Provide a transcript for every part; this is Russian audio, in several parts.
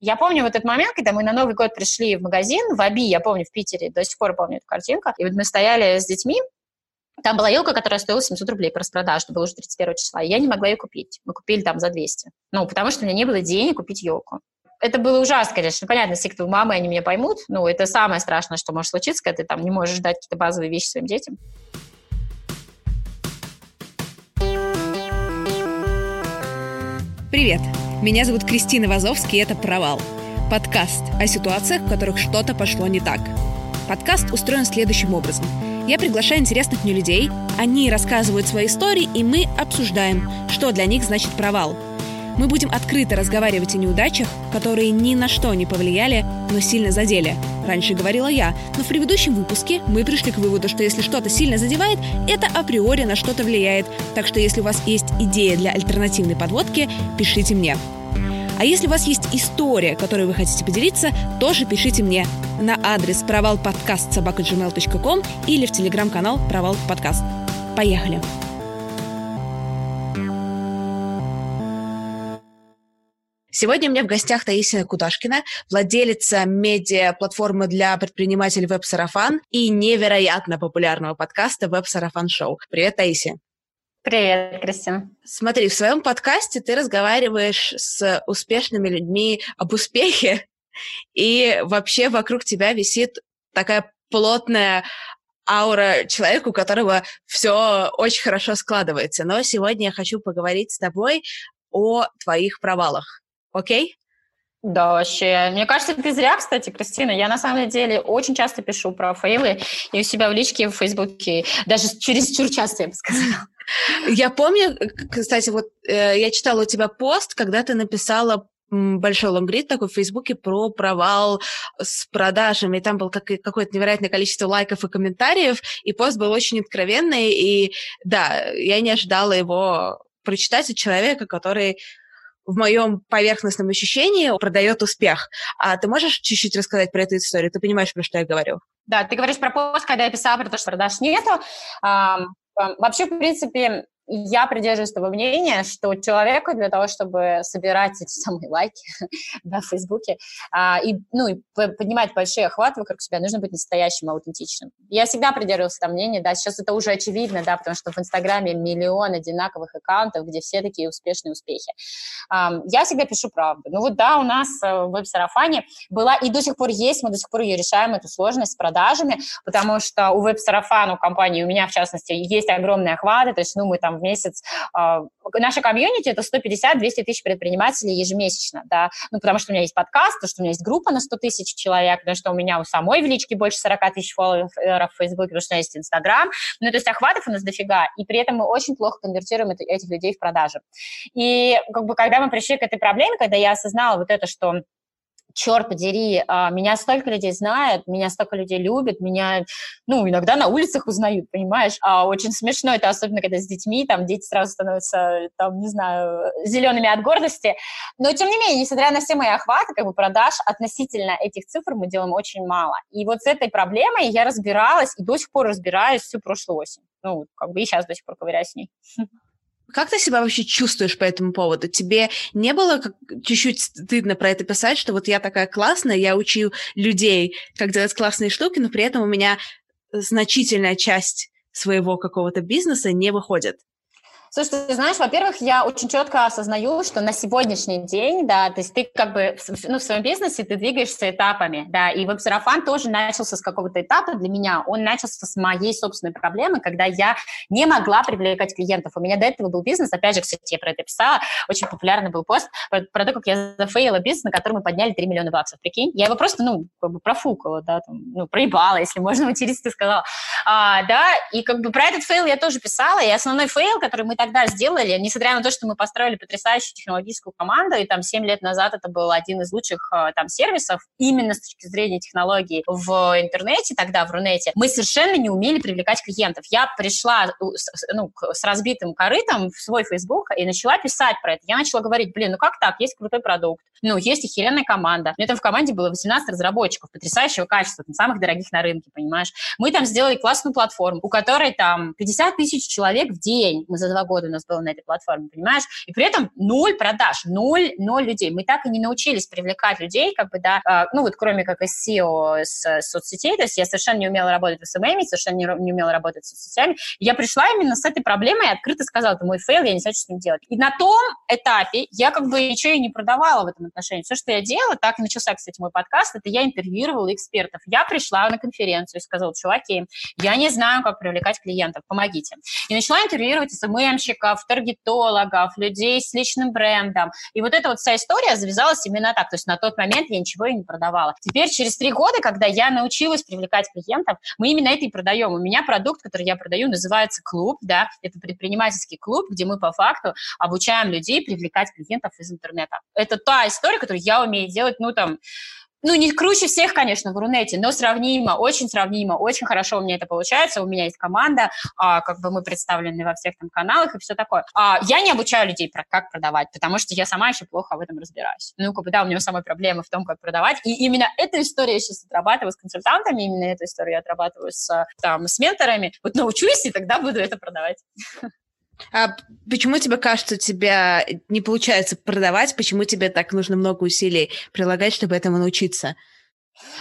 Я помню вот этот момент, когда мы на Новый год пришли в магазин, в Аби, я помню, в Питере, до сих пор помню эту картинку, и вот мы стояли с детьми, там была елка, которая стоила 700 рублей по распродаже, это было уже 31 числа, и я не могла ее купить. Мы купили там за 200. Ну, потому что у меня не было денег купить елку. Это было ужасно, конечно. Понятно, если кто мамы, они меня поймут. Ну, это самое страшное, что может случиться, когда ты там не можешь дать какие-то базовые вещи своим детям. Привет! Меня зовут Кристина Вазовский, и это «Провал». Подкаст о ситуациях, в которых что-то пошло не так. Подкаст устроен следующим образом. Я приглашаю интересных мне людей, они рассказывают свои истории, и мы обсуждаем, что для них значит провал – мы будем открыто разговаривать о неудачах, которые ни на что не повлияли, но сильно задели. Раньше говорила я, но в предыдущем выпуске мы пришли к выводу, что если что-то сильно задевает, это априори на что-то влияет. Так что если у вас есть идея для альтернативной подводки, пишите мне. А если у вас есть история, которой вы хотите поделиться, тоже пишите мне на адрес провалподкаст собака.gmail.com или в телеграм-канал Провал Подкаст. Поехали! Сегодня у меня в гостях Таисия Кудашкина, владелица медиа-платформы для предпринимателей «Веб-сарафан» и невероятно популярного подкаста «Веб-сарафан Шоу». Привет, Таисия. Привет, Кристина. Смотри, в своем подкасте ты разговариваешь с успешными людьми об успехе, и вообще вокруг тебя висит такая плотная аура человека, у которого все очень хорошо складывается. Но сегодня я хочу поговорить с тобой о твоих провалах. Окей? Да, вообще. Мне кажется, ты зря, кстати, Кристина. Я на самом деле очень часто пишу про фейлы и у себя в личке, в Фейсбуке, даже через чур часто, я бы сказала. Я помню, кстати, вот э, я читала у тебя пост, когда ты написала большой лонгрид такой в Фейсбуке про провал с продажами. И там было как, какое-то невероятное количество лайков и комментариев, и пост был очень откровенный. И да, я не ожидала его прочитать от человека, который в моем поверхностном ощущении продает успех. А ты можешь чуть-чуть рассказать про эту историю? Ты понимаешь, про что я говорю? Да, ты говоришь про пост, когда я писала про то, что продаж нету. Вообще, в принципе, я придерживаюсь того мнения, что человеку для того, чтобы собирать эти самые лайки в Фейсбуке а, и, ну, и поднимать большие охваты вокруг себя, нужно быть настоящим, аутентичным. Я всегда придерживалась того мнения, да, сейчас это уже очевидно, да, потому что в Инстаграме миллион одинаковых аккаунтов, где все такие успешные успехи. А, я всегда пишу правду. Ну вот да, у нас э, в веб-сарафане была и до сих пор есть, мы до сих пор ее решаем, эту сложность с продажами, потому что у веб-сарафана, у компании, у меня в частности, есть огромные охваты, то есть, ну, мы там в месяц. А, наша комьюнити – это 150-200 тысяч предпринимателей ежемесячно, да, ну, потому что у меня есть подкаст, потому что у меня есть группа на 100 тысяч человек, потому что у меня у самой в личке больше 40 тысяч фолловеров в Фейсбуке, потому что у меня есть Инстаграм, ну, то есть охватов у нас дофига, и при этом мы очень плохо конвертируем этих людей в продажи. И как бы когда мы пришли к этой проблеме, когда я осознала вот это, что черт подери, а, меня столько людей знает, меня столько людей любят, меня, ну, иногда на улицах узнают, понимаешь? А очень смешно это, особенно когда с детьми, там дети сразу становятся, там, не знаю, зелеными от гордости. Но, тем не менее, несмотря на все мои охваты, как бы продаж относительно этих цифр мы делаем очень мало. И вот с этой проблемой я разбиралась и до сих пор разбираюсь всю прошлую осень. Ну, как бы и сейчас до сих пор ковыряюсь с ней. Как ты себя вообще чувствуешь по этому поводу? Тебе не было как, чуть-чуть стыдно про это писать, что вот я такая классная, я учу людей, как делать классные штуки, но при этом у меня значительная часть своего какого-то бизнеса не выходит? Слушай, ты знаешь, во-первых, я очень четко осознаю, что на сегодняшний день, да, то есть ты как бы ну, в своем бизнесе ты двигаешься этапами, да, и веб-сарафан тоже начался с какого-то этапа для меня, он начался с моей собственной проблемы, когда я не могла привлекать клиентов. У меня до этого был бизнес, опять же, кстати, я про это писала, очень популярный был пост про, про то, как я зафейлила бизнес, на который мы подняли 3 миллиона баксов, прикинь. Я его просто, ну, как бы профукала, да, там, ну, проебала, если можно материться, ты сказала. А, да, и как бы про этот фейл я тоже писала, и основной фейл, который мы тогда сделали, несмотря на то, что мы построили потрясающую технологическую команду, и там 7 лет назад это был один из лучших э, там сервисов именно с точки зрения технологий в интернете, тогда в Рунете, мы совершенно не умели привлекать клиентов. Я пришла ну, с разбитым корытом в свой Facebook и начала писать про это. Я начала говорить, блин, ну как так, есть крутой продукт, ну, есть охеренная команда. У меня там в команде было 18 разработчиков потрясающего качества, там, самых дорогих на рынке, понимаешь. Мы там сделали классную платформу, у которой там 50 тысяч человек в день. Мы за два года у нас было на этой платформе, понимаешь? И при этом ноль продаж, ноль, ноль людей. Мы так и не научились привлекать людей, как бы, да, э, ну вот кроме как из SEO с, с соцсетей, то есть я совершенно не умела работать в SMM, совершенно не, умела работать с соцсетями. Я пришла именно с этой проблемой и открыто сказала, это мой фейл, я не знаю, что с ним делать. И на том этапе я как бы ничего и не продавала в этом отношении. Все, что я делала, так и начался, кстати, мой подкаст, это я интервьюировала экспертов. Я пришла на конференцию и сказала, чуваки, я не знаю, как привлекать клиентов, помогите. И начала интервьюировать СММщиков, таргетологов, людей с личным брендом. И вот эта вот вся история завязалась именно так. То есть на тот момент я ничего и не продавала. Теперь, через три года, когда я научилась привлекать клиентов, мы именно это и продаем. У меня продукт, который я продаю, называется клуб, да, это предпринимательский клуб, где мы по факту обучаем людей привлекать клиентов из интернета. Это та история, которую я умею делать, ну, там, ну, не круче всех, конечно, в Рунете, но сравнимо, очень сравнимо, очень хорошо у меня это получается. У меня есть команда, а, как бы мы представлены во всех там каналах и все такое. А, я не обучаю людей, про как продавать, потому что я сама еще плохо в этом разбираюсь. Ну, как бы, да, у меня самая проблема в том, как продавать. И именно эту историю я сейчас отрабатываю с консультантами, именно эту историю я отрабатываю с, там, с менторами. Вот научусь, и тогда буду это продавать. А почему тебе кажется, у тебя не получается продавать? Почему тебе так нужно много усилий прилагать, чтобы этому научиться?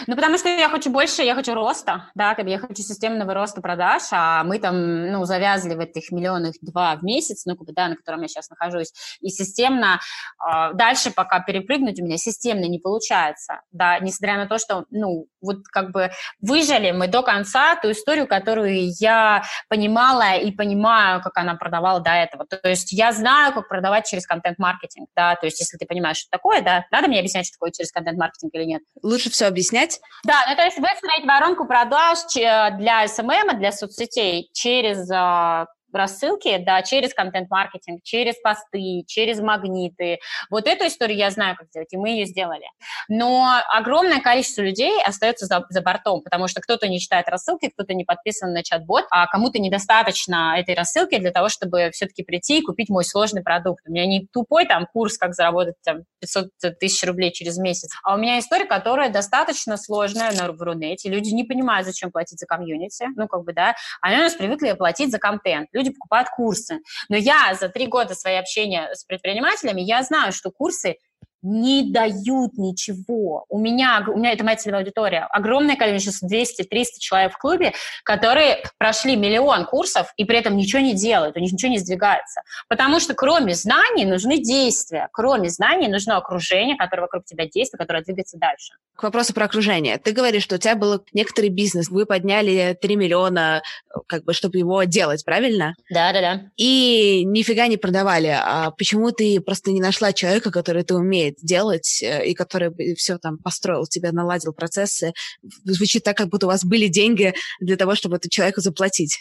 Ну, потому что я хочу больше, я хочу роста, да, как бы я хочу системного роста продаж, а мы там, ну, завязли в этих миллионах два в месяц, ну, как бы, да, на котором я сейчас нахожусь, и системно э, дальше пока перепрыгнуть у меня системно не получается, да, несмотря на то, что, ну, вот как бы выжили мы до конца ту историю, которую я понимала и понимаю, как она продавала до этого. То есть я знаю, как продавать через контент-маркетинг, да, то есть если ты понимаешь, что такое, да, надо мне объяснять, что такое через контент-маркетинг или нет? Лучше все объяснить объяснять? Да, ну то есть выстроить воронку продаж для SMM, для соцсетей через а, рассылки, да, через контент-маркетинг, через посты, через магниты. Вот эту историю я знаю, как сделать, и мы ее сделали. Но огромное количество людей остается за, за бортом, потому что кто-то не читает рассылки, кто-то не подписан на чат-бот, а кому-то недостаточно этой рассылки для того, чтобы все-таки прийти и купить мой сложный продукт. У меня не тупой там курс, как заработать там 500 тысяч рублей через месяц, а у меня история, которая достаточно сложная на, в Рунете. Люди не понимают, зачем платить за комьюнити, ну, как бы, да, они у нас привыкли платить за контент люди покупают курсы. Но я за три года своего общения с предпринимателями, я знаю, что курсы не дают ничего. У меня, у меня это моя целевая аудитория. Огромное количество, 200-300 человек в клубе, которые прошли миллион курсов и при этом ничего не делают, у них ничего не сдвигается. Потому что кроме знаний нужны действия. Кроме знаний нужно окружение, которое вокруг тебя действует, которое двигается дальше. К вопросу про окружение. Ты говоришь, что у тебя был некоторый бизнес, вы подняли 3 миллиона, как бы, чтобы его делать, правильно? Да, да, да. И нифига не продавали. А почему ты просто не нашла человека, который это умеет? Умеет делать э, и который все там построил, тебе наладил процессы, звучит так, как будто у вас были деньги для того, чтобы этому человеку заплатить.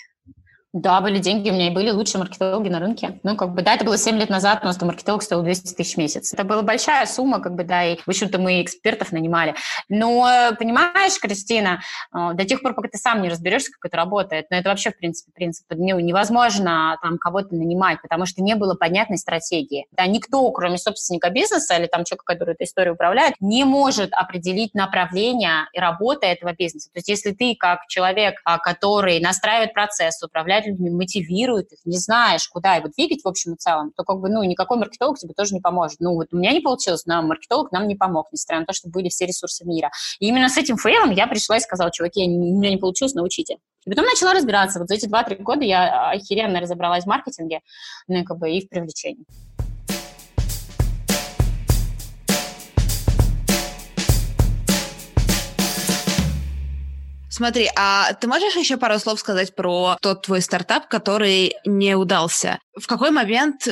Да, были деньги, у меня и были лучшие маркетологи на рынке. Ну, как бы, да, это было 7 лет назад, у нас там маркетолог стоил 200 тысяч в месяц. Это была большая сумма, как бы, да, и, в общем-то, мы экспертов нанимали. Но, понимаешь, Кристина, э, до тех пор, пока ты сам не разберешься, как это работает, но это вообще, в принципе, принцип, невозможно там кого-то нанимать, потому что не было понятной стратегии. Да, никто, кроме собственника бизнеса или там человека, который эту историю управляет, не может определить направление и работы этого бизнеса. То есть, если ты как человек, а, который настраивает процесс, управляет людьми, мотивирует их, не знаешь, куда его двигать в общем и целом, то как бы, ну, никакой маркетолог тебе тоже не поможет. Ну, вот у меня не получилось, но маркетолог нам не помог, несмотря на то, что были все ресурсы мира. И именно с этим фейлом я пришла и сказала, чуваки, у меня не получилось, научите. И потом начала разбираться. Вот за эти 2-3 года я охеренно разобралась в маркетинге, ну, как бы и в привлечении. Смотри, а ты можешь еще пару слов сказать про тот твой стартап, который не удался? В какой момент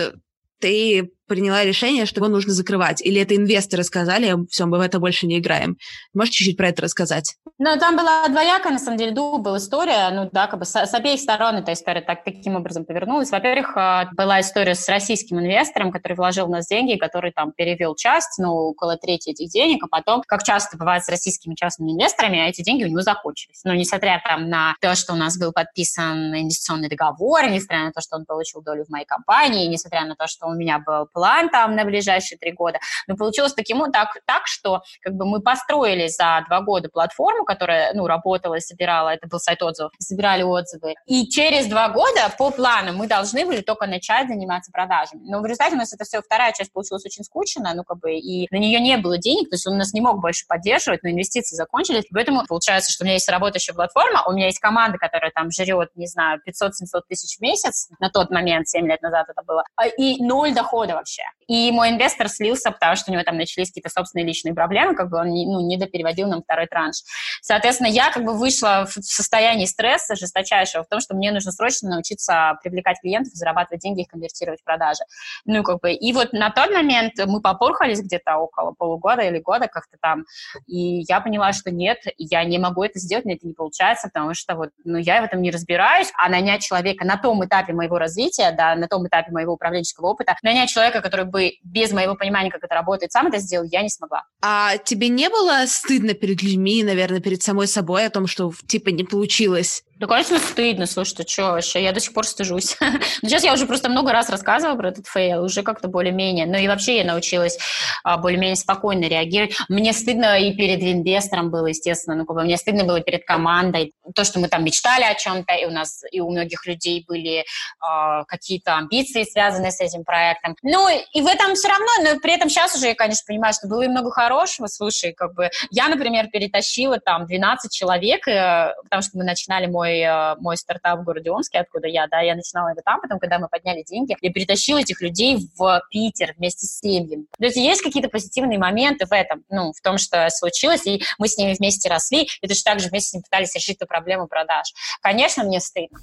ты приняла решение, что его нужно закрывать? Или это инвесторы сказали, все, мы в это больше не играем? Можешь чуть-чуть про это рассказать? Ну, там была двоякая, на самом деле, была история, ну, да, как бы с, с обеих сторон эта история так, таким образом повернулась. Во-первых, а, была история с российским инвестором, который вложил в нас деньги, который там перевел часть, ну, около трети этих денег, а потом, как часто бывает с российскими частными инвесторами, эти деньги у него закончились. Но несмотря там на то, что у нас был подписан инвестиционный договор, несмотря на то, что он получил долю в моей компании, несмотря на то, что у меня был план там на ближайшие три года. Но получилось таким, так, так, что как бы мы построили за два года платформу, которая ну, работала и собирала, это был сайт отзывов, собирали отзывы. И через два года по плану мы должны были только начать заниматься продажами. Но в результате у нас это все, вторая часть получилась очень скучно, ну как бы, и на нее не было денег, то есть он нас не мог больше поддерживать, но инвестиции закончились. Поэтому получается, что у меня есть работающая платформа, у меня есть команда, которая там жрет, не знаю, 500-700 тысяч в месяц, на тот момент, 7 лет назад это было, а, и ноль дохода вообще. И мой инвестор слился, потому что у него там начались какие-то собственные личные проблемы, как бы он не, ну, не допереводил нам второй транш. Соответственно, я как бы вышла в состоянии стресса жесточайшего в том, что мне нужно срочно научиться привлекать клиентов, зарабатывать деньги, их конвертировать в продажи. Ну, как бы, и вот на тот момент мы попорхались где-то около полугода или года как-то там, и я поняла, что нет, я не могу это сделать, мне это не получается, потому что вот, ну, я в этом не разбираюсь, а нанять человека на том этапе моего развития, да, на том этапе моего управленческого опыта, нанять человека, который бы без моего понимания, как это работает, сам это сделал, я не смогла. А тебе не было стыдно перед людьми, наверное, перед самой собой о том, что типа не получилось? Да, конечно, стыдно, слушай, ты что вообще, я до сих пор стыжусь. Но сейчас я уже просто много раз рассказывала про этот фейл, уже как-то более-менее. Ну и вообще я научилась а, более-менее спокойно реагировать. Мне стыдно и перед инвестором было, естественно, ну как бы мне стыдно было перед командой. То, что мы там мечтали о чем-то, и у нас, и у многих людей были а, какие-то амбиции, связанные с этим проектом. Ну и в этом все равно, но при этом сейчас уже я, конечно, понимаю, что было и много хорошего. Слушай, как бы я, например, перетащила там 12 человек, э, потому что мы начинали мой э, мой стартап в городе Омске, откуда я, да, я начинала это там, потом, когда мы подняли деньги, я перетащила этих людей в Питер вместе с семьями. То есть есть какие-то позитивные моменты в этом, ну, в том, что случилось, и мы с ними вместе росли, и точно так же вместе с ними пытались решить эту проблему продаж. Конечно, мне стыдно.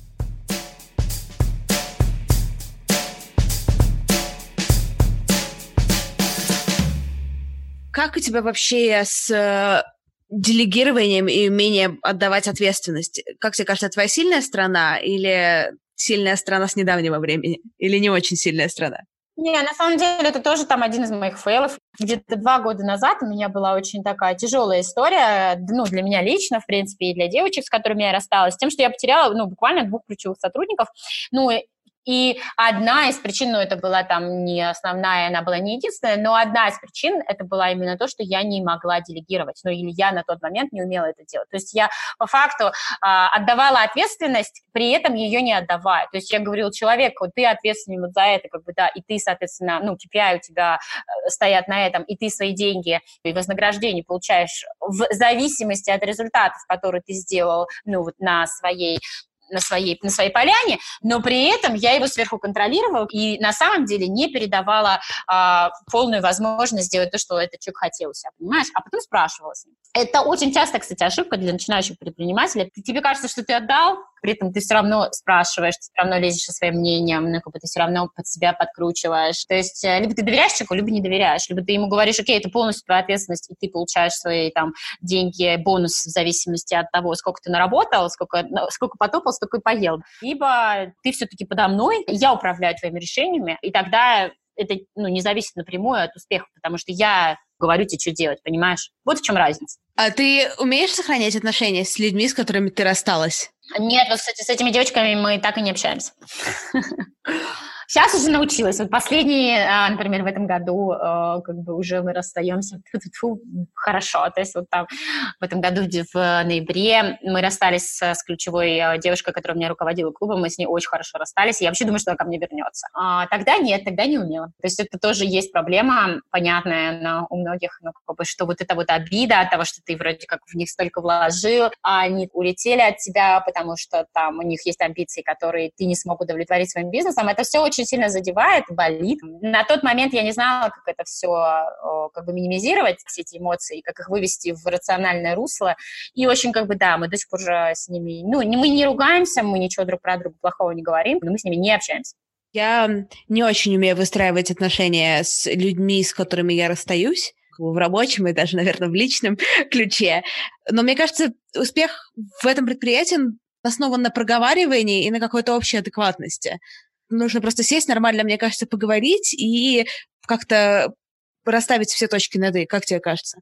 Как у тебя вообще с э, делегированием и умением отдавать ответственность. Как тебе кажется, твоя сильная страна или сильная страна с недавнего времени? Или не очень сильная страна? Не, на самом деле это тоже там один из моих фейлов. Где-то два года назад у меня была очень такая тяжелая история, ну, для меня лично, в принципе, и для девочек, с которыми я рассталась, тем, что я потеряла, ну, буквально двух ключевых сотрудников. Ну, и одна из причин, ну, это была там не основная, она была не единственная, но одна из причин, это была именно то, что я не могла делегировать, ну, или я на тот момент не умела это делать. То есть я по факту а, отдавала ответственность, при этом ее не отдавая. То есть я говорила человеку, ты ответственен вот за это, как бы, да, и ты, соответственно, ну, KPI у тебя э, стоят на этом, и ты свои деньги и вознаграждение получаешь в зависимости от результатов, которые ты сделал, ну, вот на своей на своей, на своей поляне, но при этом я его сверху контролировала и на самом деле не передавала а, полную возможность сделать то, что этот человек хотел у себя, понимаешь? А потом спрашивала с ним. Это очень часто, кстати, ошибка для начинающих предпринимателей. Тебе кажется, что ты отдал, при этом ты все равно спрашиваешь, ты все равно лезешь со своим мнением, ну, как бы ты все равно под себя подкручиваешь. То есть э, либо ты доверяешь человеку, либо не доверяешь. Либо ты ему говоришь, окей, это полностью твоя ответственность, и ты получаешь свои там деньги, бонус в зависимости от того, сколько ты наработал, сколько, ну, сколько потопал, столько и поел. Либо ты все-таки подо мной, я управляю твоими решениями, и тогда это ну, не зависит напрямую от успеха, потому что я говорю тебе, что делать, понимаешь? Вот в чем разница. А ты умеешь сохранять отношения с людьми, с которыми ты рассталась? Нет, вот, кстати, с этими девочками мы так и не общаемся. Сейчас уже научилась. Вот последние, а, например, в этом году, а, как бы уже мы расстаемся фу, хорошо. То есть вот там в этом году в ноябре мы расстались с, ключевой а, девушкой, которая меня руководила клубом, мы с ней очень хорошо расстались, я вообще думаю, что она ко мне вернется. А, тогда нет, тогда не умела. То есть это тоже есть проблема, понятная на, у многих, ну, как бы, что вот это вот обида от того, что ты вроде как в них столько вложил, а они улетели от тебя, потому что там у них есть амбиции, которые ты не смог удовлетворить своим бизнесом. Это все очень сильно задевает, болит. На тот момент я не знала, как это все как бы минимизировать, все эти эмоции, как их вывести в рациональное русло. И очень как бы, да, мы до сих пор же с ними, ну, мы не ругаемся, мы ничего друг про друга плохого не говорим, но мы с ними не общаемся. Я не очень умею выстраивать отношения с людьми, с которыми я расстаюсь в рабочем и даже, наверное, в личном ключе. Но мне кажется, успех в этом предприятии основан на проговаривании и на какой-то общей адекватности. Нужно просто сесть нормально, мне кажется, поговорить и как-то расставить все точки над «и». Как тебе кажется?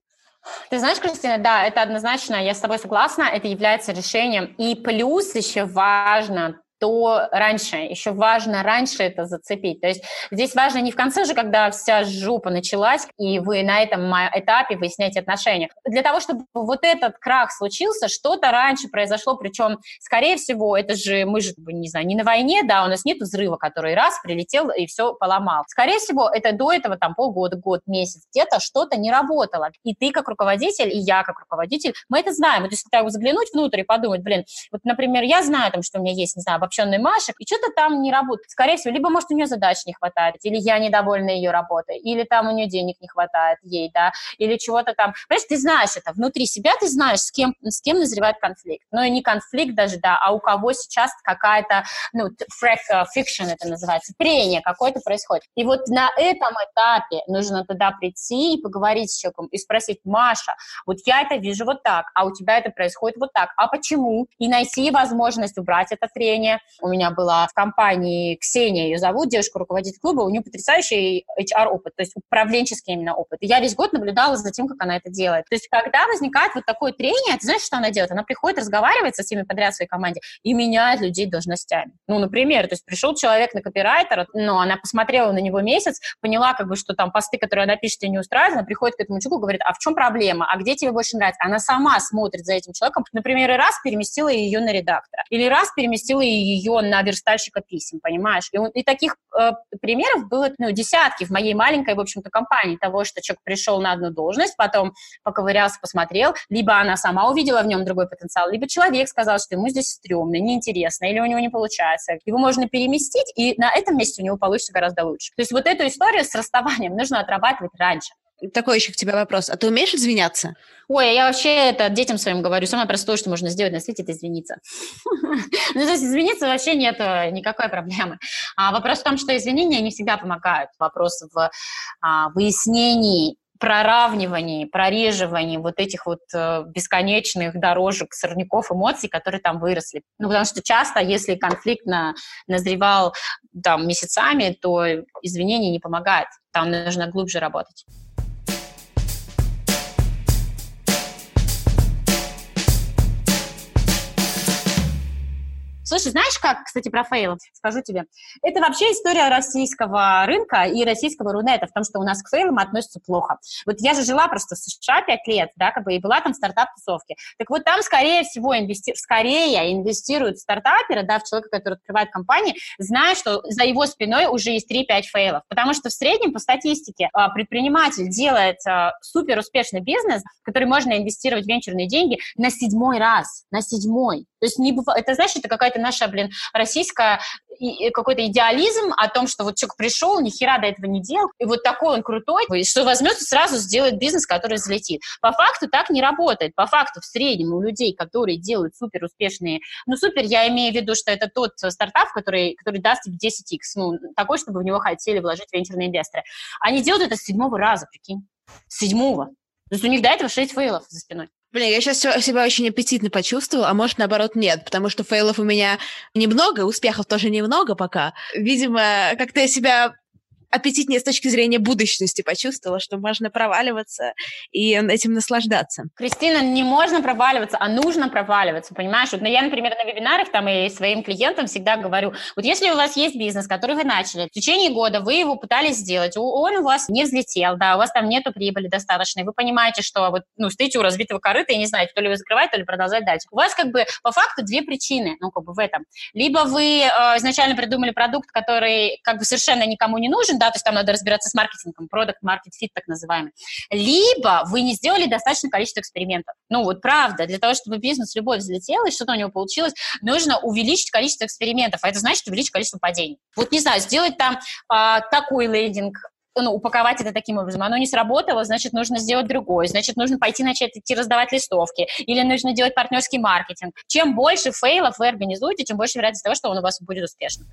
Ты знаешь, Кристина, да, это однозначно, я с тобой согласна, это является решением. И плюс еще важно то раньше, еще важно раньше это зацепить. То есть здесь важно не в конце же, когда вся жопа началась, и вы на этом этапе выясняете отношения. Для того, чтобы вот этот крах случился, что-то раньше произошло, причем, скорее всего, это же, мы же, не знаю, не на войне, да, у нас нет взрыва, который раз прилетел и все поломал. Скорее всего, это до этого там полгода, год, месяц, где-то что-то не работало. И ты как руководитель, и я как руководитель, мы это знаем. Вот если так заглянуть внутрь и подумать, блин, вот, например, я знаю, там, что у меня есть, не знаю, обобщенной Машек, и что-то там не работает. Скорее всего, либо, может, у нее задач не хватает, или я недовольна ее работой, или там у нее денег не хватает ей, да, или чего-то там. Понимаешь, ты знаешь это, внутри себя ты знаешь, с кем, с кем назревает конфликт. Но и не конфликт даже, да, а у кого сейчас какая-то, ну, friction это называется, трение какое-то происходит. И вот на этом этапе нужно тогда прийти и поговорить с человеком и спросить, Маша, вот я это вижу вот так, а у тебя это происходит вот так, а почему? И найти возможность убрать это трение, у меня была в компании Ксения, ее зовут, девушка руководитель клуба, у нее потрясающий HR-опыт, то есть управленческий именно опыт. И я весь год наблюдала за тем, как она это делает. То есть когда возникает вот такое трение, ты знаешь, что она делает? Она приходит, разговаривает со всеми подряд в своей команде и меняет людей должностями. Ну, например, то есть пришел человек на копирайтера, но она посмотрела на него месяц, поняла, как бы, что там посты, которые она пишет, ее не устраивают, она приходит к этому чуваку и говорит, а в чем проблема? А где тебе больше нравится? Она сама смотрит за этим человеком, например, и раз переместила ее на редактора, или раз переместила ее ее на верстальщика писем, понимаешь? И, он, и таких э, примеров было ну, десятки в моей маленькой, в общем-то, компании того, что человек пришел на одну должность, потом поковырялся, посмотрел, либо она сама увидела в нем другой потенциал, либо человек сказал, что ему здесь стрёмно, неинтересно, или у него не получается. Его можно переместить, и на этом месте у него получится гораздо лучше. То есть вот эту историю с расставанием нужно отрабатывать раньше такой еще к тебе вопрос. А ты умеешь извиняться? Ой, я вообще это детям своим говорю. Самое простое, что можно сделать на свете, это извиниться. Ну, то есть извиниться вообще нет э, никакой проблемы. А вопрос в том, что извинения не всегда помогают. Вопрос в а, выяснении проравнивании, прореживании вот этих вот э, бесконечных дорожек, сорняков, эмоций, которые там выросли. Ну, потому что часто, если конфликт на, назревал там месяцами, то извинения не помогают. Там нужно глубже работать. Слушай, знаешь как, кстати, про фейлов, скажу тебе? Это вообще история российского рынка и российского рунета в том, что у нас к фейлам относятся плохо. Вот я же жила просто в США пять лет, да, как бы, и была там в стартап-тусовке. Так вот там, скорее всего, инвести... скорее инвестируют стартаперы, да, в человека, который открывает компанию, зная, что за его спиной уже есть 3-5 фейлов. Потому что в среднем, по статистике, а, предприниматель делает а, супер успешный бизнес, который можно инвестировать в венчурные деньги на седьмой раз, на седьмой. То есть не бывает, это, знаешь, это какая-то наша, блин, российская какой-то идеализм о том, что вот человек пришел, ни хера до этого не делал, и вот такой он крутой, что возьмет и сразу сделает бизнес, который взлетит. По факту так не работает. По факту в среднем у людей, которые делают супер успешные, ну супер, я имею в виду, что это тот стартап, который, который даст тебе 10x, ну такой, чтобы в него хотели вложить венчурные инвесторы. Они делают это с седьмого раза, прикинь. С седьмого. То есть у них до этого 6 фейлов за спиной. Блин, я сейчас себя очень аппетитно почувствовала, а может, наоборот, нет, потому что фейлов у меня немного, успехов тоже немного пока. Видимо, как-то я себя аппетитнее с точки зрения будущности почувствовала, что можно проваливаться и этим наслаждаться. Кристина, не можно проваливаться, а нужно проваливаться, понимаешь? Вот, ну, я, например, на вебинарах там и своим клиентам всегда говорю, вот если у вас есть бизнес, который вы начали, в течение года вы его пытались сделать, он у вас не взлетел, да, у вас там нету прибыли достаточной, вы понимаете, что вот, ну, стоите у разбитого корыта и не знаете, то ли вы закрывать, то ли продолжать дальше. У вас как бы по факту две причины, ну, как бы в этом. Либо вы э, изначально придумали продукт, который как бы совершенно никому не нужен, да, то есть там надо разбираться с маркетингом, продукт market fit так называемый. Либо вы не сделали достаточное количество экспериментов. Ну, вот правда, для того, чтобы бизнес любой взлетел и что-то у него получилось, нужно увеличить количество экспериментов, а это значит увеличить количество падений. Вот, не знаю, сделать там э, такой лендинг, ну, упаковать это таким образом. Оно не сработало, значит, нужно сделать другое. Значит, нужно пойти начать идти раздавать листовки. Или нужно делать партнерский маркетинг. Чем больше фейлов вы организуете, тем больше вероятность того, что он у вас будет успешным.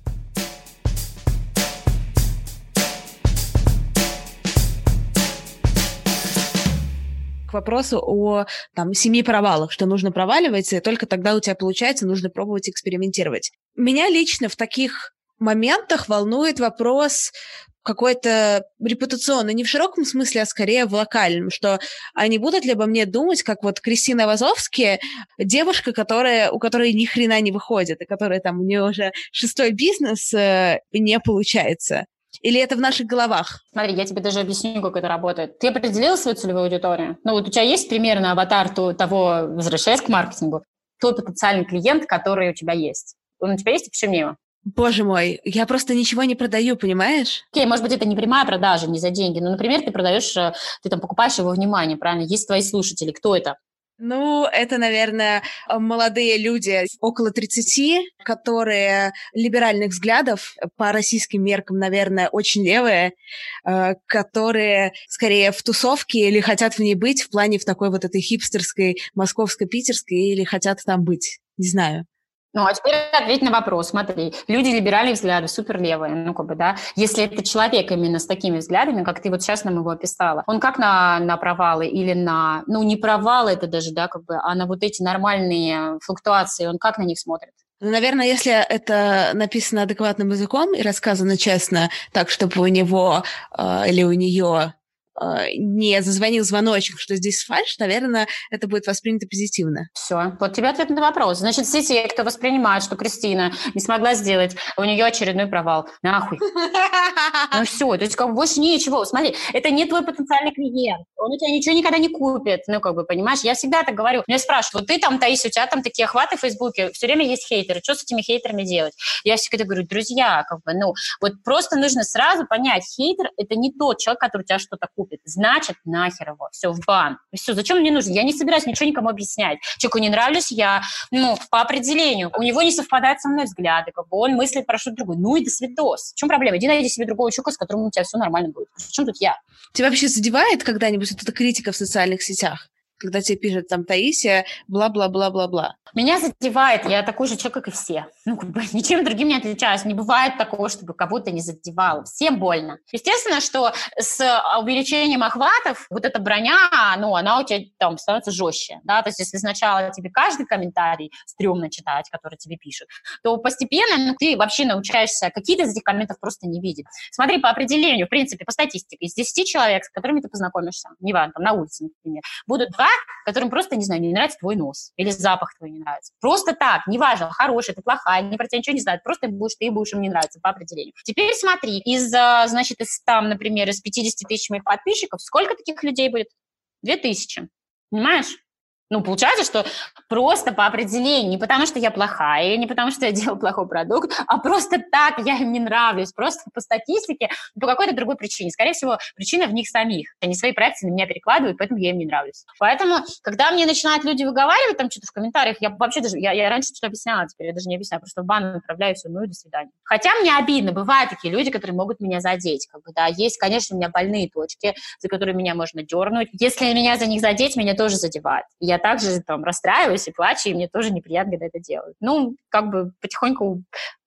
К вопросу о там, семи провалах, что нужно проваливать, и только тогда у тебя получается, нужно пробовать экспериментировать. Меня лично в таких моментах волнует вопрос какой-то репутационный, не в широком смысле, а скорее в локальном, что они будут ли обо мне думать, как вот Кристина Вазовски, девушка, которая, у которой ни хрена не выходит, и которая там, у нее уже шестой бизнес э, не получается. Или это в наших головах? Смотри, я тебе даже объясню, как это работает. Ты определил свою целевую аудиторию? Ну вот у тебя есть примерно аватар того, возвращаясь к маркетингу, тот потенциальный клиент, который у тебя есть. Он у тебя есть, пиши мне его. Боже мой, я просто ничего не продаю, понимаешь? Окей, okay, может быть, это не прямая продажа, не за деньги, но, например, ты продаешь, э, ты там покупаешь его внимание, правильно? Есть твои слушатели, кто это? Ну, это, наверное, молодые люди около 30, которые либеральных взглядов, по российским меркам, наверное, очень левые, э, которые скорее в тусовке или хотят в ней быть в плане в такой вот этой хипстерской, московско-питерской, или хотят там быть. Не знаю. Ну, а теперь ответь на вопрос. Смотри, люди либеральные взгляды, суперлевые, ну, как бы, да. Если это человек именно с такими взглядами, как ты вот сейчас нам его описала, он как на, на провалы или на, ну, не провалы это даже, да, как бы, а на вот эти нормальные флуктуации, он как на них смотрит? Ну, наверное, если это написано адекватным языком и рассказано честно, так, чтобы у него э, или у нее не зазвонил звоночек, что здесь фальш, наверное, это будет воспринято позитивно. Все. Вот тебе ответ на вопрос. Значит, все те, кто воспринимает, что Кристина не смогла сделать, у нее очередной провал. Нахуй. Ну все, то есть как бы больше ничего. Смотри, это не твой потенциальный клиент. Он у тебя ничего никогда не купит. Ну, как бы, понимаешь? Я всегда так говорю. Меня спрашивают, вот ты там, Таисия, у тебя там такие охваты в Фейсбуке, все время есть хейтеры. Что с этими хейтерами делать? Я всегда говорю, друзья, как бы, ну, вот просто нужно сразу понять, хейтер – это не тот человек, который у тебя что-то купит купит. Значит, нахер его. Все, в бан. Все, зачем мне нужно? Я не собираюсь ничего никому объяснять. Человеку не нравлюсь я, ну, по определению. У него не совпадают со мной взгляды, как бы он мыслит про что-то другое. Ну и до свидос. В чем проблема? Иди найди себе другого человека, с которым у тебя все нормально будет. В чем тут я? Тебя вообще задевает когда-нибудь вот эта критика в социальных сетях? Когда тебе пишет там Таисия, бла-бла-бла-бла-бла. Меня задевает, я такой же человек, как и все. Ну, как бы ничем другим не отличаюсь. Не бывает такого, чтобы кого-то не задевало. Всем больно. Естественно, что с увеличением охватов вот эта броня, ну, она у тебя там становится жестче, да, то есть если сначала тебе каждый комментарий стрёмно читать, который тебе пишут, то постепенно ну, ты вообще научаешься какие-то из этих комментов просто не видеть. Смотри, по определению, в принципе, по статистике, из 10 человек, с которыми ты познакомишься, неважно, там, на улице, например, будут два, которым просто, не знаю, не нравится твой нос или запах твой не нравится. Просто так, неважно, хороший ты, плохая, они про тебя ничего не знают, просто будешь, ты будешь им не нравиться по определению. Теперь смотри, из, а, значит, из там, например, из 50 тысяч моих подписчиков, сколько таких людей будет? Две тысячи. Понимаешь? Ну, получается, что просто по определению, не потому что я плохая, не потому что я делаю плохой продукт, а просто так я им не нравлюсь, просто по статистике, по какой-то другой причине. Скорее всего, причина в них самих. Они свои проекции на меня перекладывают, поэтому я им не нравлюсь. Поэтому, когда мне начинают люди выговаривать там что-то в комментариях, я вообще даже, я, я раньше что-то объясняла, теперь я даже не объясняю, просто в бан направляю все, ну и до свидания. Хотя мне обидно, бывают такие люди, которые могут меня задеть, как бы, да, есть, конечно, у меня больные точки, за которые меня можно дернуть. Если меня за них задеть, меня тоже задевает. Я также там расстраиваюсь и плачу, и мне тоже неприятно, когда это делают. Ну, как бы потихоньку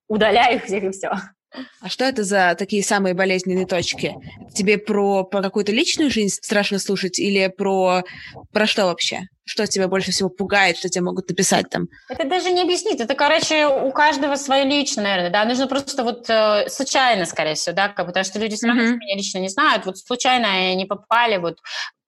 удаляю их всех и все. А что это за такие самые болезненные точки? Тебе про, про какую-то личную жизнь страшно слушать или про, про что вообще? Что тебя больше всего пугает, что тебе могут написать там? Это даже не объяснить. Это, короче, у каждого свое личное, наверное, да. Нужно просто вот э, случайно, скорее всего, да, как, потому что люди все равно mm-hmm. меня лично не знают. Вот случайно они попали вот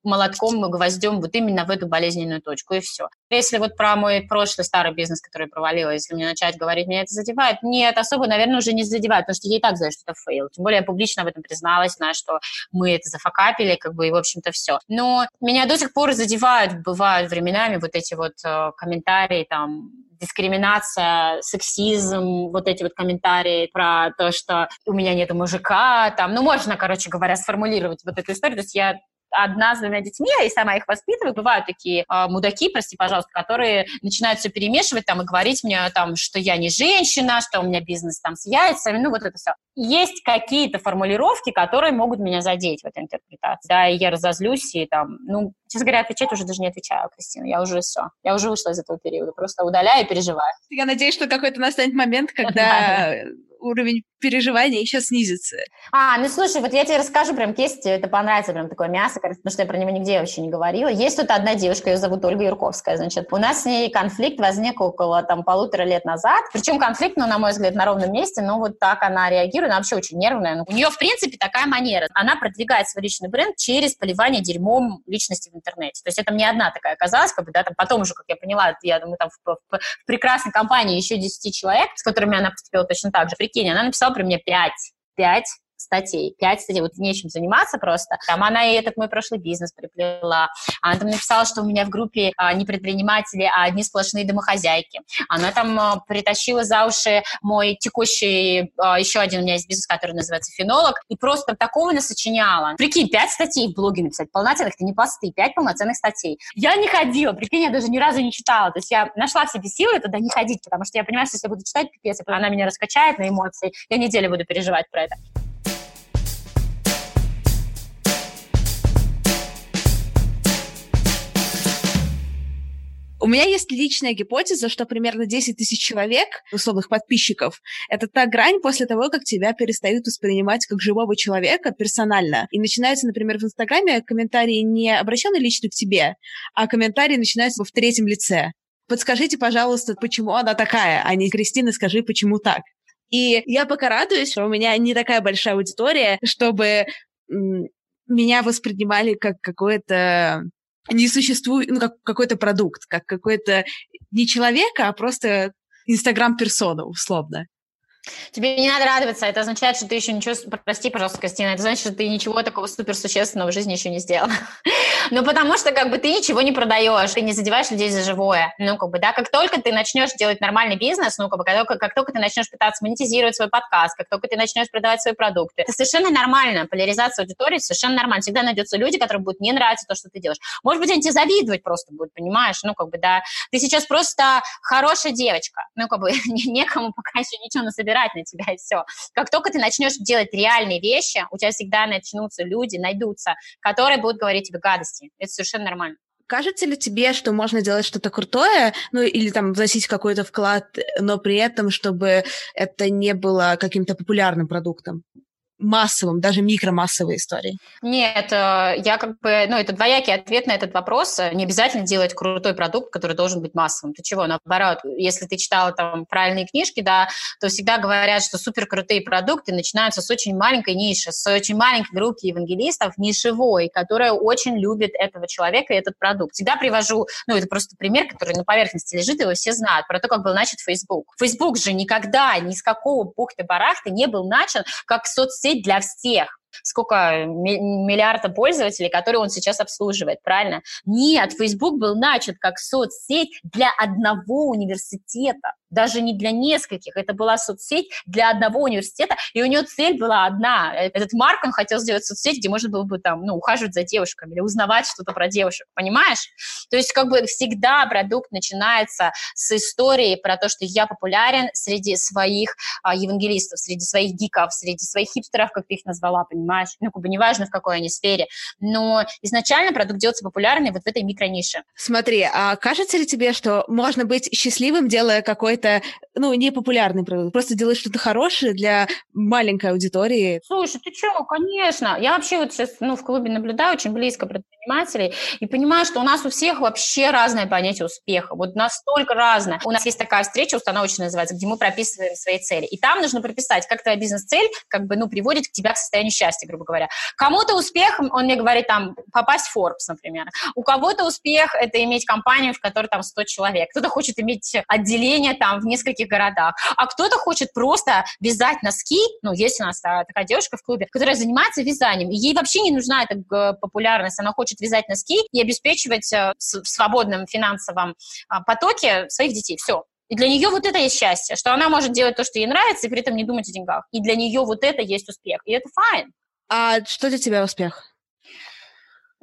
молотком, гвоздем вот именно в эту болезненную точку, и все. Если вот про мой прошлый старый бизнес, который провалил, если мне начать говорить, меня это задевает, нет, особо, наверное, уже не задевает, потому что я и так знаю, что это фейл. Тем более я публично об этом призналась, знаю, что мы это зафакапили, как бы, и, в общем-то, все. Но меня до сих пор задевают, бывают временами вот эти вот э, комментарии, там, дискриминация, сексизм, вот эти вот комментарии про то, что у меня нет мужика, там, ну, можно, короче говоря, сформулировать вот эту историю. То есть я одна с двумя детьми, я и сама их воспитываю. Бывают такие э, мудаки, прости, пожалуйста, которые начинают все перемешивать там и говорить мне там, что я не женщина, что у меня бизнес там с яйцами, ну вот это все. Есть какие-то формулировки, которые могут меня задеть в этой интерпретации. Да, и я разозлюсь, и там, ну, честно говоря, отвечать уже даже не отвечаю, Кристина. Я уже все. Я уже вышла из этого периода. Просто удаляю и переживаю. Я надеюсь, что какой-то настанет момент, когда уровень переживания еще снизится. А, ну слушай, вот я тебе расскажу прям кейс, тебе это понравится, прям такое мясо, потому что я про него нигде вообще не говорила. Есть тут одна девушка, ее зовут Ольга Юрковская, значит, у нас с ней конфликт возник около там полутора лет назад, причем конфликт, ну, на мой взгляд, на ровном месте, но вот так она реагирует, она вообще очень нервная. У нее, в принципе, такая манера. Она продвигает свой личный бренд через поливание дерьмом личности в интернете. То есть это мне одна такая оказалась, как бы, да, там потом уже, как я поняла, я думаю, там в, в, в прекрасной компании еще 10 человек, с которыми она поступила точно так же. Прикинь, она написала при мне 5 пять статей, пять статей, вот нечем заниматься просто. Там она и этот мой прошлый бизнес приплела. Она там написала, что у меня в группе а, не предприниматели, а одни сплошные домохозяйки. Она там а, притащила за уши мой текущий, а, еще один у меня есть бизнес, который называется «Фенолог», и просто такого насочиняла. Прикинь, пять статей в блоге написать, полноценных, это не посты, пять полноценных статей. Я не ходила, прикинь, я даже ни разу не читала. То есть я нашла в себе силы туда не ходить, потому что я понимаю, что если я буду читать, пипец, она меня раскачает на эмоции, я неделю буду переживать про это. У меня есть личная гипотеза, что примерно 10 тысяч человек, условных подписчиков, это та грань после того, как тебя перестают воспринимать как живого человека персонально. И начинаются, например, в Инстаграме комментарии не обращенные лично к тебе, а комментарии начинаются в третьем лице. Подскажите, пожалуйста, почему она такая, а не Кристина, скажи, почему так. И я пока радуюсь, что у меня не такая большая аудитория, чтобы меня воспринимали как какое-то не существует, ну, как какой-то продукт, как какой-то не человека, а просто Инстаграм-персона, условно. Тебе не надо радоваться, это означает, что ты еще ничего... Прости, пожалуйста, Кристина, это значит, что ты ничего такого суперсущественного в жизни еще не сделала. ну, потому что, как бы, ты ничего не продаешь, ты не задеваешь людей за живое. Ну, как бы, да, как только ты начнешь делать нормальный бизнес, ну, как бы, как только, ты начнешь пытаться монетизировать свой подкаст, как только ты начнешь продавать свои продукты, это совершенно нормально. Поляризация аудитории совершенно нормально. Всегда найдутся люди, которым будет не нравиться то, что ты делаешь. Может быть, они тебе завидовать просто будут, понимаешь? Ну, как бы, да, ты сейчас просто хорошая девочка. Ну, как бы, некому пока еще ничего насобирать собирать на тебя, и все. Как только ты начнешь делать реальные вещи, у тебя всегда начнутся люди, найдутся, которые будут говорить тебе гадости. Это совершенно нормально. Кажется ли тебе, что можно делать что-то крутое, ну или там вносить какой-то вклад, но при этом, чтобы это не было каким-то популярным продуктом? Массовым, даже микромассовой истории? Нет, э, я как бы, ну, это двоякий ответ на этот вопрос. Не обязательно делать крутой продукт, который должен быть массовым. Ты чего? Наоборот, если ты читала там правильные книжки, да, то всегда говорят, что супер крутые продукты начинаются с очень маленькой ниши, с очень маленькой группы евангелистов, нишевой, которая очень любит этого человека и этот продукт. Всегда привожу, ну, это просто пример, который на поверхности лежит, его все знают, про то, как был начат Facebook. Facebook же никогда ни с какого бухты-барахты не был начат как соцсеть соцсеть для всех. Сколько миллиарда пользователей, которые он сейчас обслуживает, правильно? Нет, Facebook был начат как соцсеть для одного университета даже не для нескольких. Это была соцсеть для одного университета, и у него цель была одна. Этот Марк, он хотел сделать соцсеть, где можно было бы там, ну, ухаживать за девушками или узнавать что-то про девушек, понимаешь? То есть как бы всегда продукт начинается с истории про то, что я популярен среди своих а, евангелистов, среди своих гиков, среди своих хипстеров, как ты их назвала, понимаешь? Ну, как бы неважно, в какой они сфере. Но изначально продукт делается популярный вот в этой микронише. Смотри, а кажется ли тебе, что можно быть счастливым, делая какой-то это, ну, не популярный продукт, просто делать что-то хорошее для маленькой аудитории. Слушай, ты что, конечно. Я вообще вот сейчас, ну, в клубе наблюдаю очень близко предпринимателей и понимаю, что у нас у всех вообще разное понятие успеха. Вот настолько разное. У нас есть такая встреча установочная называется, где мы прописываем свои цели. И там нужно прописать, как твоя бизнес-цель, как бы, ну, приводит к тебя к состоянию счастья, грубо говоря. Кому-то успех, он мне говорит, там, попасть в Forbes, например. У кого-то успех – это иметь компанию, в которой там 100 человек. Кто-то хочет иметь отделение там в нескольких городах, а кто-то хочет просто вязать носки. Ну, есть у нас такая девушка в клубе, которая занимается вязанием. И ей вообще не нужна эта популярность. Она хочет вязать носки и обеспечивать э, в свободном финансовом а, потоке своих детей. Все. И для нее вот это есть счастье, что она может делать то, что ей нравится, и при этом не думать о деньгах. И для нее вот это есть успех. И это fine. А что для тебя успех?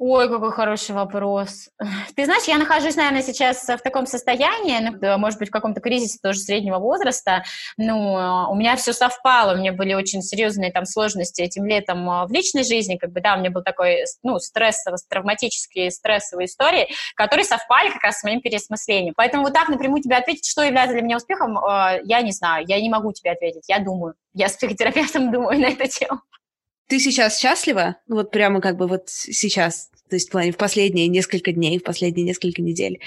Ой, какой хороший вопрос. Ты знаешь, я нахожусь, наверное, сейчас в таком состоянии, ну, может быть, в каком-то кризисе тоже среднего возраста. Ну, у меня все совпало, у меня были очень серьезные там сложности этим летом а, в личной жизни, как бы, да, у меня был такой, ну, стрессовый, травматические стрессовые истории, которые совпали как раз с моим переосмыслением. Поэтому вот так напрямую тебе ответить, что является для меня успехом, а, я не знаю, я не могу тебе ответить, я думаю. Я с психотерапевтом думаю на эту тему. Ты сейчас счастлива? Вот прямо как бы вот сейчас, то есть в плане в последние несколько дней, в последние несколько недель.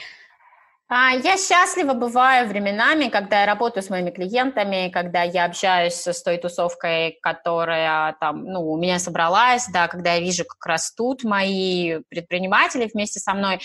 А, я счастлива бываю временами, когда я работаю с моими клиентами, когда я общаюсь с той тусовкой, которая там, ну, у меня собралась, да, когда я вижу, как растут мои предприниматели вместе со мной.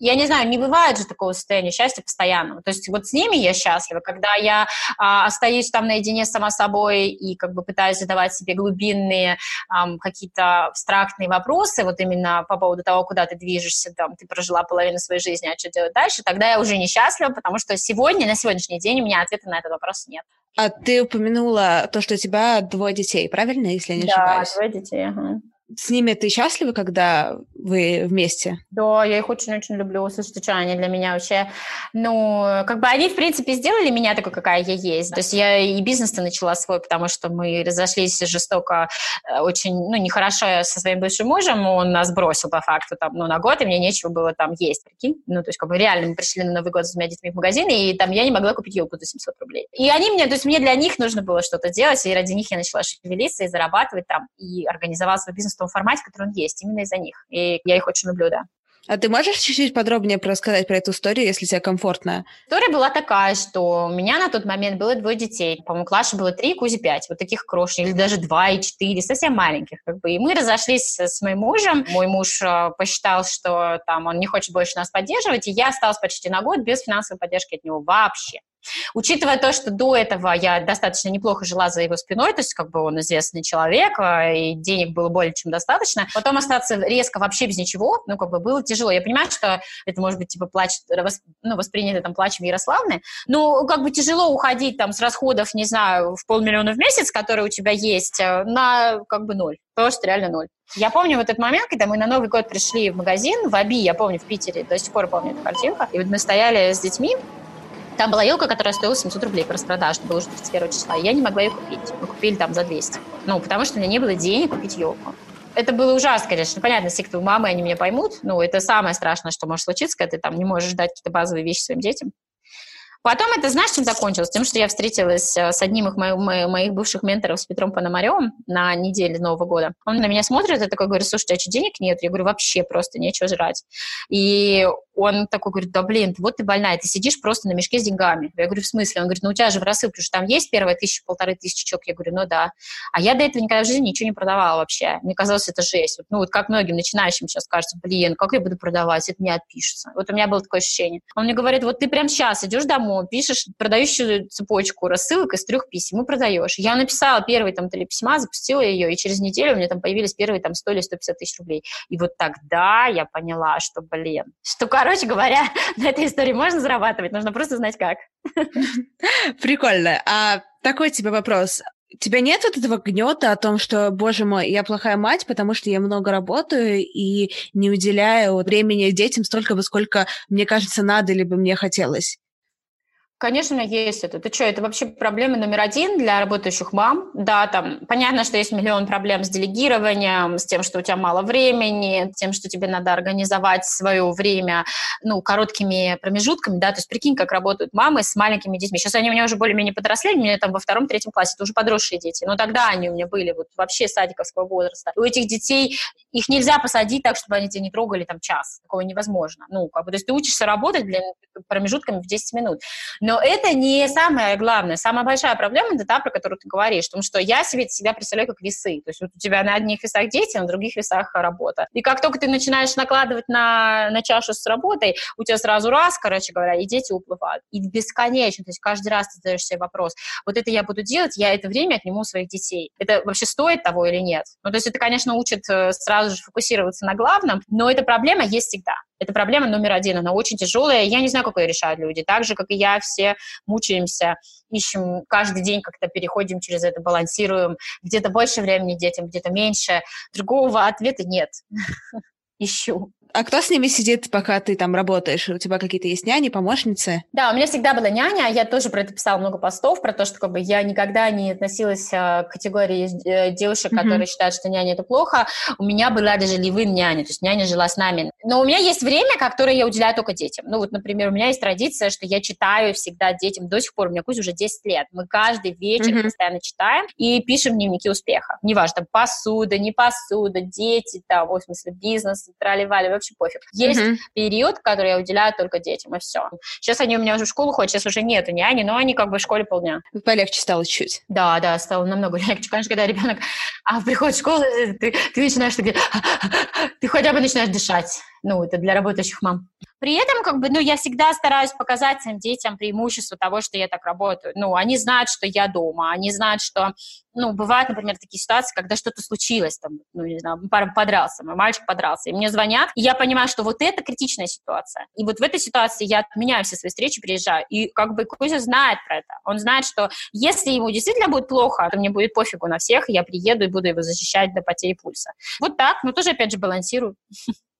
Я не знаю, не бывает же такого состояния счастья постоянного. То есть вот с ними я счастлива, когда я а, остаюсь там наедине сама собой и как бы пытаюсь задавать себе глубинные а, какие-то абстрактные вопросы, вот именно по поводу того, куда ты движешься, там, ты прожила половину своей жизни, а что делать дальше, тогда я уже несчастлива, потому что сегодня, на сегодняшний день у меня ответа на этот вопрос нет. А ты упомянула то, что у тебя двое детей, правильно, если я не да, ошибаюсь? Да, двое детей, ага. С ними ты счастлива, когда вы вместе? Да, я их очень-очень люблю. Слушайте, что они для меня вообще... Ну, как бы они, в принципе, сделали меня такой, какая я есть. То есть я и бизнес-то начала свой, потому что мы разошлись жестоко, э, очень, ну, нехорошо со своим бывшим мужем. Он нас бросил, по факту, там, ну, на год, и мне нечего было там есть, прикинь. Ну, то есть, как бы реально мы пришли на Новый год с двумя детьми в магазин, и там я не могла купить елку за 700 рублей. И они мне, то есть мне для них нужно было что-то делать, и ради них я начала шевелиться и зарабатывать там, и организовала свой бизнес в том формате, который он есть, именно из-за них. И я их очень люблю, да. А ты можешь чуть-чуть подробнее рассказать про эту историю, если тебе комфортно? История была такая, что у меня на тот момент было двое детей. По-моему, Клаше было три, Кузе пять. Вот таких крошек, или даже два и четыре, совсем маленьких. Как бы. И мы разошлись с моим мужем. Мой муж э, посчитал, что там он не хочет больше нас поддерживать, и я осталась почти на год без финансовой поддержки от него вообще. Учитывая то, что до этого я достаточно неплохо жила за его спиной, то есть как бы он известный человек, а, и денег было более чем достаточно, потом остаться резко вообще без ничего, ну, как бы было тяжело. Я понимаю, что это может быть типа плач, ну, воспринято там плачем Ярославны, но как бы тяжело уходить там с расходов, не знаю, в полмиллиона в месяц, которые у тебя есть, э, на как бы ноль. Просто реально ноль. Я помню вот этот момент, когда мы на Новый год пришли в магазин, в Аби, я помню, в Питере, до сих пор помню эту картинку, и вот мы стояли с детьми, там была елка, которая стоила 700 рублей по распродаже, это было уже 31 числа, я не могла ее купить. Мы купили там за 200. Ну, потому что у меня не было денег купить елку. Это было ужасно, конечно. Понятно, если кто мамы, они меня поймут. Ну, это самое страшное, что может случиться, когда ты там не можешь дать какие-то базовые вещи своим детям. Потом это, знаешь, чем закончилось? Тем, что я встретилась э, с одним из моих, моих бывших менторов, с Петром Пономаревым, на неделе Нового года. Он на меня смотрит и такой говорит, слушай, а что, денег нет? Я говорю, вообще просто нечего жрать. И он такой говорит, да блин, вот ты больная, ты сидишь просто на мешке с деньгами. Я говорю, в смысле? Он говорит, ну у тебя же в рассылке что там есть первая тысяча, полторы тысячи чек. Я говорю, ну да. А я до этого никогда в жизни ничего не продавала вообще. Мне казалось, это жесть. Вот, ну вот как многим начинающим сейчас кажется, блин, как я буду продавать, это мне отпишется. Вот у меня было такое ощущение. Он мне говорит, вот ты прямо сейчас идешь домой, пишешь продающую цепочку рассылок из трех писем и продаешь. Я написала первые там три письма, запустила ее, и через неделю у меня там появились первые там 100 или 150 тысяч рублей. И вот тогда я поняла, что, блин, что короче говоря, на этой истории можно зарабатывать, нужно просто знать как. Прикольно. А такой тебе вопрос. Тебя нет вот этого гнета о том, что, боже мой, я плохая мать, потому что я много работаю и не уделяю времени детям столько, сколько мне кажется надо, либо мне хотелось? Конечно, есть это. Ты что, это вообще проблема номер один для работающих мам. Да, там понятно, что есть миллион проблем с делегированием, с тем, что у тебя мало времени, тем, что тебе надо организовать свое время, ну, короткими промежутками, да, то есть прикинь, как работают мамы с маленькими детьми. Сейчас они у меня уже более-менее подросли, у меня там во втором, третьем классе, это уже подросшие дети. Но тогда они у меня были вот вообще садиковского возраста. У этих детей, их нельзя посадить так, чтобы они тебя не трогали там час. Такого невозможно. Ну, как бы, то есть ты учишься работать для промежутками в 10 минут. Но это не самое главное. Самая большая проблема – это та, про которую ты говоришь. Потому что я себе себя представляю как весы. То есть вот у тебя на одних весах дети, на других весах работа. И как только ты начинаешь накладывать на, на чашу с работой, у тебя сразу раз, короче говоря, и дети уплывают. И бесконечно. То есть каждый раз ты задаешь себе вопрос, вот это я буду делать, я это время отниму у своих детей. Это вообще стоит того или нет? Ну, то есть это, конечно, учит э, сразу же фокусироваться на главном, но эта проблема есть всегда. Это проблема номер один, она очень тяжелая. Я не знаю, как ее решают люди. Так же, как и я, все мучаемся, ищем каждый день, как-то переходим через это, балансируем. Где-то больше времени детям, где-то меньше. Другого ответа нет. Ищу. А кто с ними сидит, пока ты там работаешь? У тебя какие-то есть няни, помощницы? Да, у меня всегда была няня. Я тоже про это писала много постов, про то, что как бы, я никогда не относилась а, к категории э, девушек, mm-hmm. которые считают, что няня – это плохо. У меня была даже ливын няня, то есть няня жила с нами. Но у меня есть время, которое я уделяю только детям. Ну вот, например, у меня есть традиция, что я читаю всегда детям до сих пор. У меня Кузя уже 10 лет. Мы каждый вечер mm-hmm. постоянно читаем и пишем дневники успеха. Неважно, там посуда, не посуда, дети, там, в смысле, бизнес, трали-вали, вообще пофиг. Есть mm-hmm. период, который я уделяю только детям, и все. Сейчас они у меня уже в школу ходят, сейчас уже нету няни, но они как бы в школе полдня. Полегче стало чуть. Да, да, стало намного легче. Конечно, когда ребенок а, приходит в школу, ты, ты начинаешь, ты, ты хотя бы начинаешь дышать. Ну, это для работающих мам. При этом, как бы, ну, я всегда стараюсь показать своим детям преимущество того, что я так работаю. Ну, они знают, что я дома, они знают, что, ну, бывают, например, такие ситуации, когда что-то случилось, там, ну, не знаю, пара подрался, мой мальчик подрался, и мне звонят, и я понимаю, что вот это критичная ситуация. И вот в этой ситуации я отменяю все свои встречи, приезжаю. И как бы Кузя знает про это. Он знает, что если ему действительно будет плохо, то мне будет пофигу на всех, я приеду и буду его защищать до потери пульса. Вот так, но тоже, опять же, балансирую.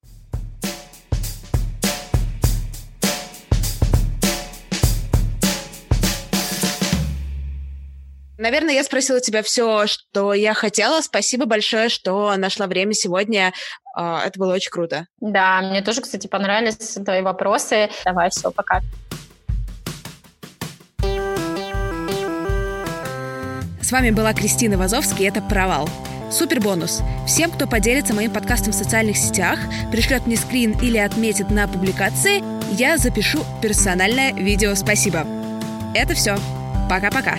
Наверное, я спросила тебя все, что я хотела. Спасибо большое, что нашла время сегодня. А, это было очень круто. Да, мне тоже, кстати, понравились твои вопросы. Давай, все, пока. С вами была Кристина Вазовский, это «Провал». Супер бонус. Всем, кто поделится моим подкастом в социальных сетях, пришлет мне скрин или отметит на публикации, я запишу персональное видео «Спасибо». Это все. Пока-пока.